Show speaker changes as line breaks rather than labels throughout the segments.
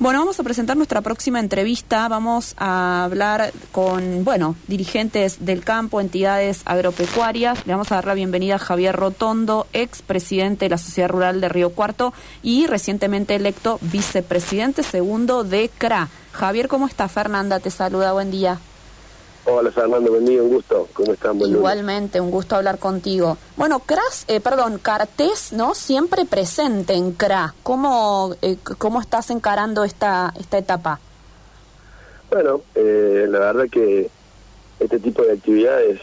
Bueno, vamos a presentar nuestra próxima entrevista. Vamos a hablar con, bueno, dirigentes del campo, entidades agropecuarias. Le vamos a dar la bienvenida a Javier Rotondo, ex presidente de la Sociedad Rural de Río Cuarto y recientemente electo vicepresidente segundo de CRA. Javier, ¿cómo está? Fernanda te saluda, buen día.
Hola Fernando, buen día, un gusto. ¿Cómo están?
Igualmente, un gusto hablar contigo. Bueno, CRAS, eh, perdón, Cartés, ¿no? Siempre presente en CRA. ¿Cómo, eh, cómo estás encarando esta, esta etapa?
Bueno, eh, la verdad que este tipo de actividades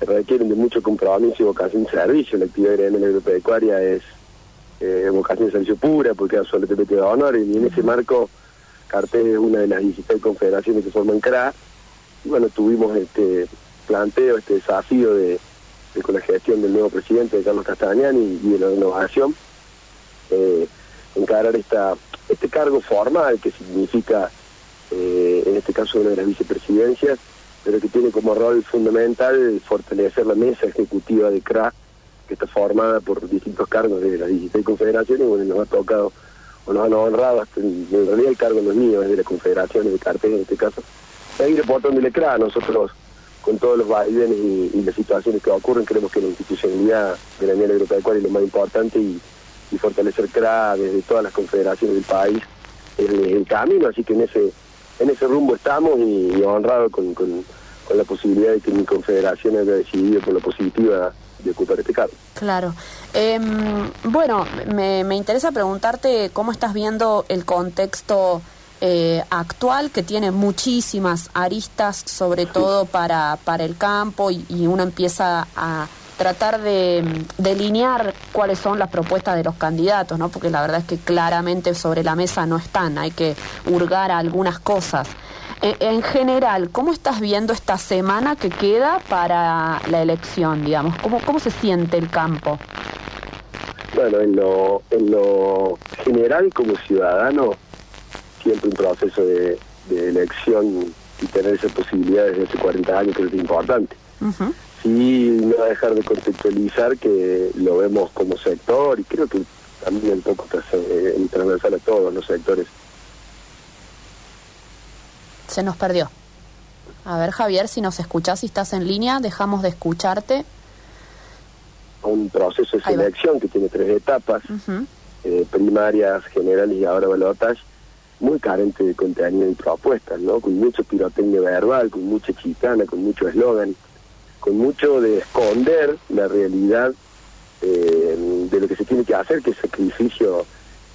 requieren de mucho compromiso y vocación de servicio. La actividad gremial agropecuaria es eh, vocación de servicio pura porque es absolutamente de honor y en ese marco Cartés es una de las 16 confederaciones que forman CRA y bueno, tuvimos este planteo, este desafío de, con la gestión del nuevo presidente, Carlos Castañani, y, de la innovación, eh, encarar esta, este cargo formal que significa, eh, en este caso, una de las vicepresidencias, pero que tiene como rol fundamental fortalecer la mesa ejecutiva de CRA, que está formada por distintos cargos de las 16 confederaciones, bueno, nos ha tocado, o nos han honrado, hasta, en realidad el cargo no es mío, es de las confederaciones de cartel en este caso, seguir aportándole CRA. Nosotros, con todos los vaivenes y, las situaciones que ocurren, creemos que la institucionalidad de la Unión Europea es lo más importante y, fortalecer CRA desde todas las confederaciones del país es el, camino. Así que en ese en ese rumbo estamos y, honrado con, con, la posibilidad de que mi confederación haya decidido por la positiva de ocupar este cargo.
Claro. Em, bueno, me, me interesa preguntarte cómo estás viendo el contexto eh, actual que tiene muchísimas aristas, sobre todo para, para el campo, y, uno empieza a tratar de delinear cuáles son las propuestas de los candidatos, ¿no? Porque la verdad es que claramente sobre la mesa no están, hay que hurgar algunas cosas. En, en general, ¿cómo estás viendo esta semana que queda para la elección, digamos? ¿Cómo, cómo se siente el campo?
Bueno, en lo, en lo general como ciudadano, siempre un proceso de, elección y tener esa posibilidad desde hace 40 años que es importante. Sí, no dejar de conceptualizar que lo vemos como sector y creo que también un poco eh, transversal a todos los sectores.
Se nos perdió. A ver, Javier, si nos escuchás, si estás en línea, dejamos de escucharte.
Un proceso de selección que tiene tres etapas, eh, primarias, generales y ahora balotas muy carente de contenido y propuestas, ¿no? Con mucho pirotecnia verbal, con mucha chicana, con mucho eslogan, con mucho de esconder la realidad eh, de lo que se tiene que hacer, que es sacrificio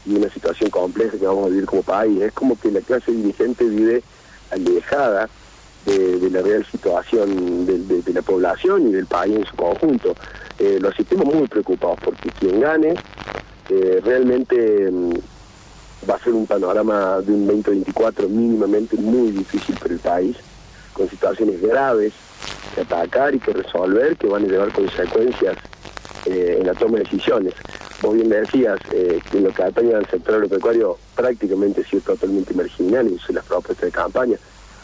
y una situación compleja que vamos a vivir como país. Es como que la clase dirigente vive alejada de, la real situación de, la población y del país en su conjunto. Eh, los sentimos muy preocupados porque quien gane eh, realmente mm, va a ser un panorama de un 2024 mínimamente muy difícil para el país, con situaciones graves que atacar y que resolver, que van a llevar consecuencias eh, en la toma de decisiones. Vos bien decías eh, que lo que atañe al sector agropecuario prácticamente ha sido totalmente marginal en las propuestas de campaña.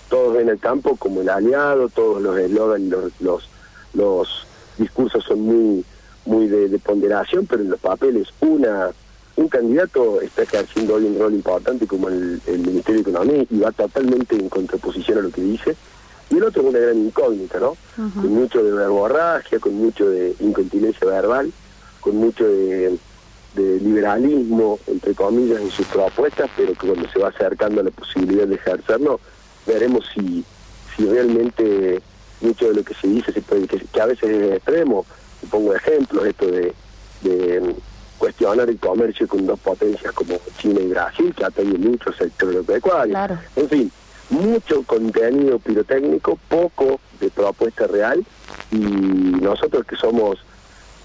Todos ven el campo como el aliado, todos los eslogans, los, los, los discursos son muy, muy de ponderación, pero en los papeles una un candidato está ejerciendo hoy un rol importante como el, Ministerio de Economía y va totalmente en contraposición a lo que dice. Y el otro es una gran incógnita, ¿no? Con mucho de verborragia, con mucho de incontinencia verbal, con mucho de, liberalismo, entre comillas, en sus propuestas, pero que cuando se va acercando a la posibilidad de ejercerlo, veremos si, si realmente mucho de lo que se dice se puede, que, a veces es extremo. pongo ejemplos, esto de cuestionar el comercio con dos potencias como China y Brasil, que atañe mucho sector agropecuario. En fin, mucho contenido pirotécnico, poco de propuesta real, y nosotros que somos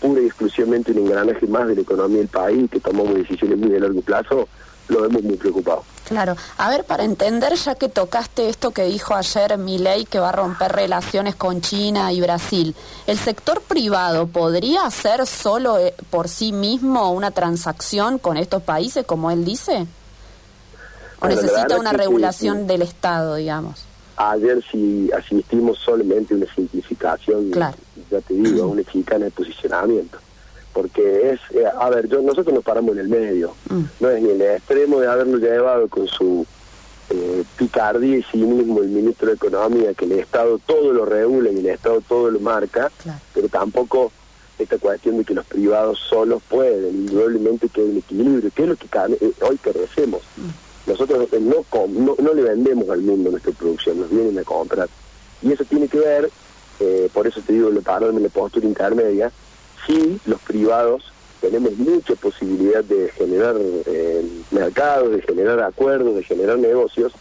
pura y exclusivamente un engranaje más de la economía del país, que tomamos decisiones muy de largo plazo, lo vemos muy preocupado.
Claro. A ver, para entender, ya que tocaste esto que dijo ayer Milei, que va a romper relaciones con China y Brasil, ¿el sector privado podría hacer solo eh, por sí mismo una transacción con estos países, como él dice? ¿O necesita una regulación del Estado, digamos?
Ayer si asistimos solamente una simplificación, ya te digo, una chicana de posicionamiento porque es, eh, a ver, yo, nosotros nos paramos en el medio, mm. no es ni el extremo de haberlo llevado con su eh, picardía y cinismo el ministro de Economía, que el Estado todo lo regula y el Estado todo lo marca, pero tampoco esta cuestión de que los privados solos pueden, indudablemente que hay un equilibrio, que es lo que eh, hoy carecemos. Mm. Nosotros no, no, no le vendemos al mundo nuestra producción, nos vienen a comprar. Y eso tiene que ver, por eso te digo, lo paro en la postura intermedia, sí los privados tenemos mucha posibilidad de generar eh, mercados, de generar acuerdos, de generar negocios,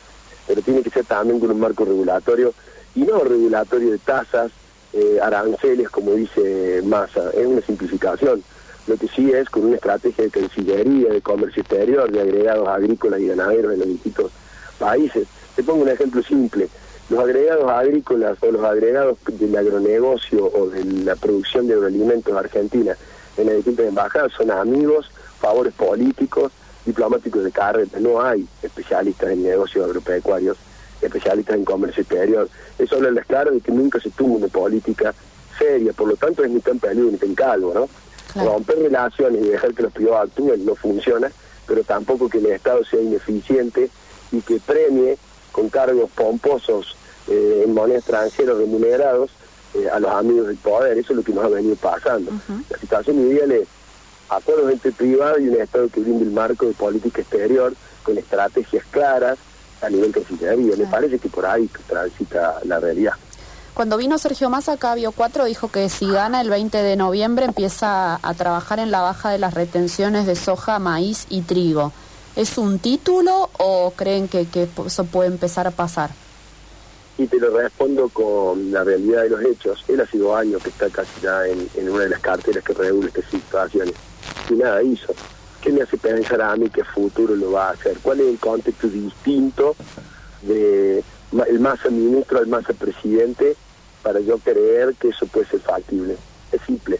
pero tiene que ser también con un marco regulatorio y no regulatorio de tasas, eh, aranceles, como dice Massa, es una simplificación. Lo que sí es con una estrategia de cancillería, de comercio exterior, de agregados agrícolas y ganaderos en los distintos países. Te pongo un ejemplo simple. Los agregados agrícolas o los agregados del agronegocio o de la producción de agroalimentos argentina en las distintas embajadas son amigos, favores políticos, diplomáticos de carrera. No hay especialistas en negocios agropecuarios, especialistas en comercio exterior. Eso habla claro de que nunca se tuvo una política seria, por lo tanto es ni tan peludo ni tan calvo, ¿no? Romper relaciones y dejar que los privados actúen no funciona, pero tampoco que el Estado sea ineficiente y que premie con cargos pomposos eh, en moneda extranjera remunerados eh, a los amigos del poder. Eso es lo que nos ha venido pasando. La situación ideal es acuerdos entre privados y un Estado que brinde el marco de política exterior con estrategias claras a nivel cancillería. Me parece que por ahí transita la realidad.
Cuando vino Sergio Massa acá, Bio 4 dijo que si gana el 20 de noviembre empieza a trabajar en la baja de las retenciones de soja, maíz y trigo. ¿Es un título o creen que, que eso puede empezar a pasar?
Y te lo respondo con la realidad de los hechos. Él ha sido años que está casi ya en, una de las carteras que regula estas situaciones. Y nada hizo. ¿Qué me hace pensar a mí que futuro lo va a hacer? ¿Cuál es el contexto distinto de el masa ministro al masa presidente para yo creer que eso puede ser factible? Es simple.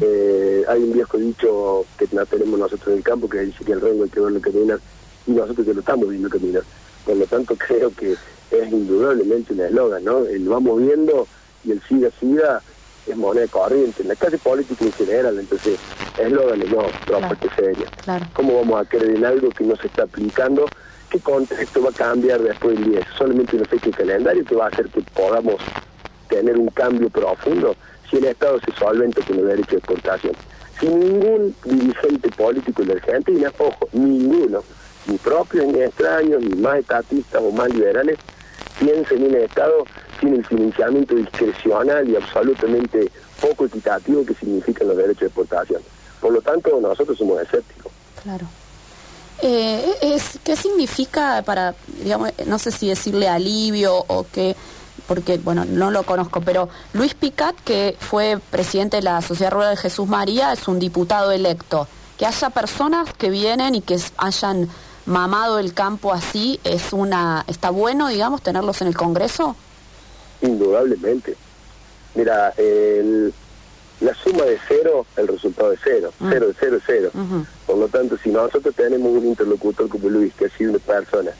Eh, hay un viejo dicho que no tenemos nosotros en el campo que dice que el rengo hay que verlo caminar y nosotros que lo estamos viendo caminar. Por lo tanto, creo que es indudablemente un eslogan, ¿no? El vamos viendo y el siga siga es moneda corriente. En la clase política en general, entonces, eslogan no, propuesta claro. seria. ¿Cómo vamos a creer en algo que no se está aplicando? ¿Qué contexto va a cambiar después del 10? Solamente una fecha de calendario que va a hacer que podamos tener un cambio profundo si el Estado se solventa con el derecho de exportación. Si ningún dirigente político la Argentina, ojo, ninguno, ni propio ni extraño, ni más estatistas o más liberales, piensen en un Estado sin el financiamiento discrecional y absolutamente poco equitativo que significan los derechos de exportación. Por lo tanto, nosotros somos escépticos.
Claro. Eh, ¿Qué significa para, digamos, no sé si decirle alivio o qué, porque, bueno, no lo conozco, pero Luis Picat, que fue presidente de la Sociedad Rural de Jesús María, es un diputado electo. Que haya personas que vienen y que hayan mamado el campo así, es una ¿está bueno, digamos, tenerlos en el Congreso?
Indudablemente. Mira, la suma de cero, el resultado de cero. Mm. Cero, cero, cero. Por lo tanto, si nosotros tenemos un interlocutor como Luis, que ha sido una persona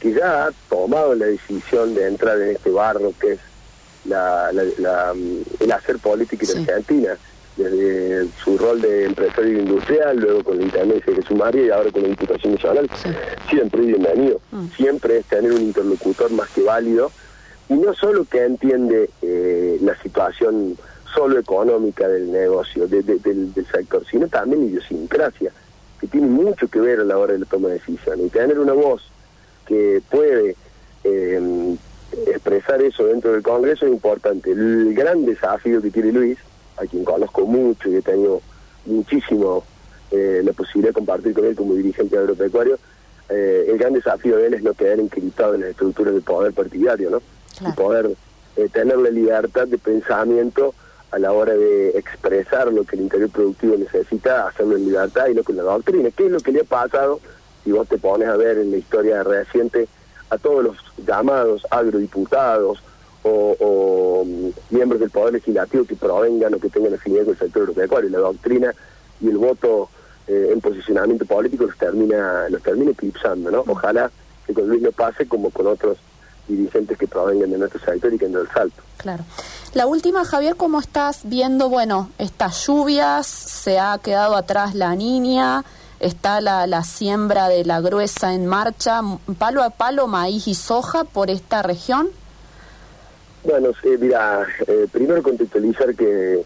que ya ha tomado la decisión de entrar en este barro que es la, el hacer política en Argentina, desde su rol de empresario industrial, luego con la Intendencia de Sumaria y ahora con la Diputación Nacional, siempre bienvenido. Mm. Siempre es tener un interlocutor más que válido y no solo que entiende eh, la situación solo económica del negocio, del, del, sector, sino también idiosincrasia, que tiene mucho que ver a la hora de la toma de decisiones. Y tener una voz que puede eh, expresar eso dentro del Congreso es importante. El gran desafío que tiene Luis, a quien conozco mucho y he tenido muchísimo eh, la posibilidad de compartir con él como dirigente agropecuario, eh, el gran desafío de él es no quedar encriptado en las estructuras de poder partidario, ¿no? Y poder tener la libertad de pensamiento a la hora de expresar lo que el interior productivo necesita, hacerlo en libertad y no con la doctrina. ¿Qué es lo que le ha pasado si vos te pones a ver en la historia reciente a todos los llamados agrodiputados o, mm, miembros del Poder Legislativo que provengan o que tengan afinidad con el sector agropecuario. La doctrina y el voto eh, en posicionamiento político los termina los termina eclipsando, ¿no? Ojalá que con Luis no pase como con otros dirigentes que provengan de nuestro sector y que no el salto.
Claro. La última, Javier, ¿cómo estás viendo, bueno, estas lluvias? ¿Se ha quedado atrás la niña? ¿Está la, la siembra de la gruesa en marcha? ¿Palo a palo, maíz y soja por esta región?
Bueno, sí, mira, eh, primero contextualizar que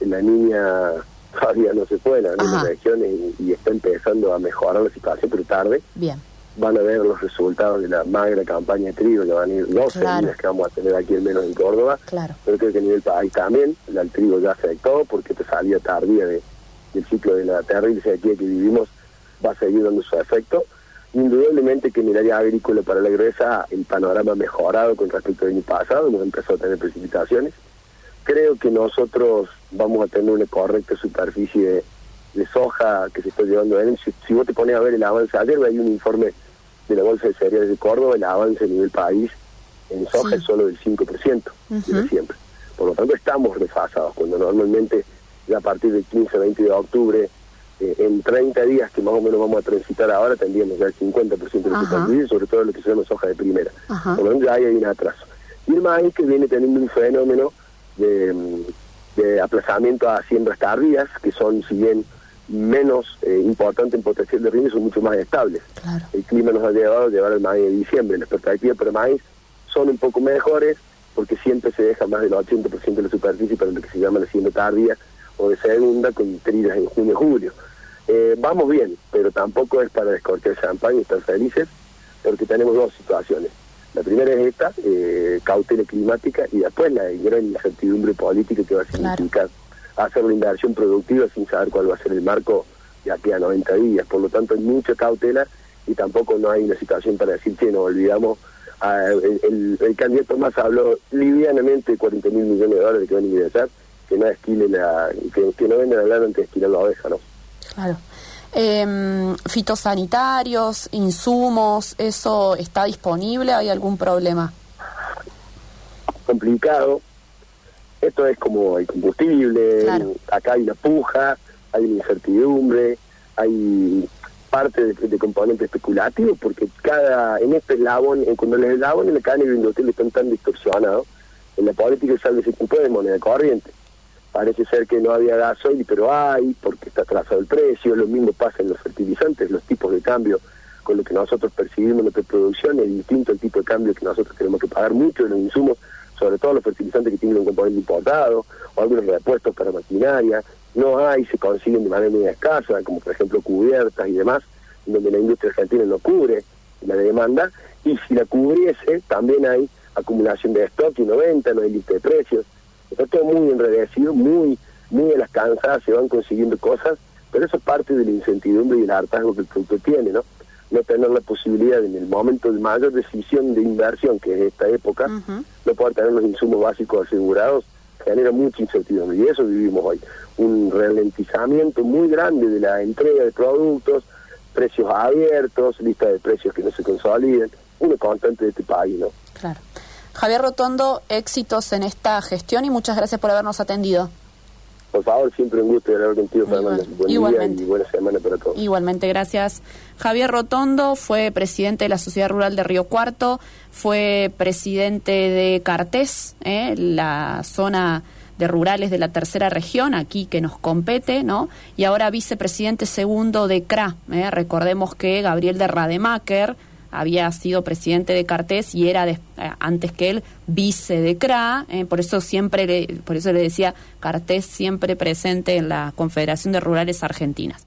la niña todavía no se fue en las regiones y, está empezando a mejorar la situación, pero tarde.
Bien.
Van a ver los resultados de la magra campaña de trigo, que van a ir dos semanas que vamos a tener aquí al menos en Córdoba.
Claro.
Pero creo que a nivel país también, el trigo ya afectó porque te salía tardía de, del ciclo de la terrible sequía que vivimos, va a seguir dando su efecto. Indudablemente que en el área agrícola para la gruesa el panorama ha mejorado con respecto al año pasado, hemos empezado a tener precipitaciones. Creo que nosotros vamos a tener una correcta superficie de, soja que se está llevando en si, si, vos te pones a ver el avance, ayer hay un informe de la Bolsa de Cereales de Córdoba, el avance a nivel país en soja es solo del 5% de siempre. Por lo tanto, estamos desfasados, cuando normalmente ya a partir del 15, 20 de octubre, eh, en 30 días que más o menos vamos a transitar ahora, tendríamos ya el 50% de la superficie, sobre todo lo que se llama soja de primera. Por lo tanto, ya hay un atraso. Y el maíz que viene teniendo un fenómeno de, aplazamiento a siembras tardías, que son, si bien menos eh, importantes en potencial de rinde, son mucho más estables. El clima nos ha llevado a llevar el maíz de diciembre. Las perspectivas para el maíz son un poco mejores porque siempre se deja más del 80% de la superficie para lo que se llama la siembra tardía o de segunda con tridas en junio y julio. Eh, vamos bien, pero tampoco es para descortar champán y estar felices porque tenemos dos situaciones. La primera es esta, eh, cautela climática, y después la gran incertidumbre política que va a significar hacer la inversión productiva sin saber cuál va a ser el marco de aquí a 90 días. Por lo tanto, hay mucha cautela y tampoco no hay una situación para decir que nos olvidamos. Ah, el, candidato más habló livianamente de 40 mil millones de dólares que van a ingresar, que no esquile la, que, que no vengan a hablar antes de esquilar la oveja, ¿no?
Claro. Eh, fitosanitarios, insumos, ¿eso está disponible? ¿Hay algún problema?
Complicado. Esto es como el combustible, acá hay una puja, hay una incertidumbre, hay parte de, componente especulativo, porque cada en este eslabón, cuando el eslabón en la cadena industrial están tan distorsionados, en la política sale se de moneda corriente parece ser que no había gasoil, pero hay, porque está atrasado el precio, lo mismo pasa en los fertilizantes, los tipos de cambio con lo que nosotros percibimos en nuestra producción es distinto el tipo de cambio que nosotros tenemos que pagar mucho en los insumos, sobre todo los fertilizantes que tienen un componente importado, o algunos repuestos para maquinaria, no hay, se consiguen de manera muy escasa, como por ejemplo cubiertas y demás, donde la industria argentina no cubre la demanda, y si la cubriese, también hay acumulación de stock y no venta, no hay lista de precios, Está todo muy enredecido, muy, muy a las cansadas, se van consiguiendo cosas, pero eso es parte de la incertidumbre y el hartazgo que el producto tiene, ¿no? No tener la posibilidad en el momento de mayor decisión de inversión, que es esta época, no poder tener los insumos básicos asegurados, genera mucha incertidumbre. Y eso vivimos hoy. Un ralentizamiento muy grande de la entrega de productos, precios abiertos, lista de precios que no se consoliden, una constante de este país, ¿no?
Javier Rotondo, éxitos en esta gestión y muchas gracias por habernos atendido.
Por favor, siempre un gusto hablar contigo, Fernando. Buen Igualmente. día y buena semana para todos.
Igualmente, gracias. Javier Rotondo fue presidente de la Sociedad Rural de Río Cuarto, fue presidente de Cartés, ¿eh? la zona de rurales de la tercera región, aquí que nos compete, ¿no? Y ahora vicepresidente segundo de CRA. ¿eh? Recordemos que Gabriel de Rademacher había sido presidente de Cartés y era eh, antes que él vice de CRA, eh, por eso siempre le, por eso le decía Cartés siempre presente en la Confederación de Rurales Argentinas.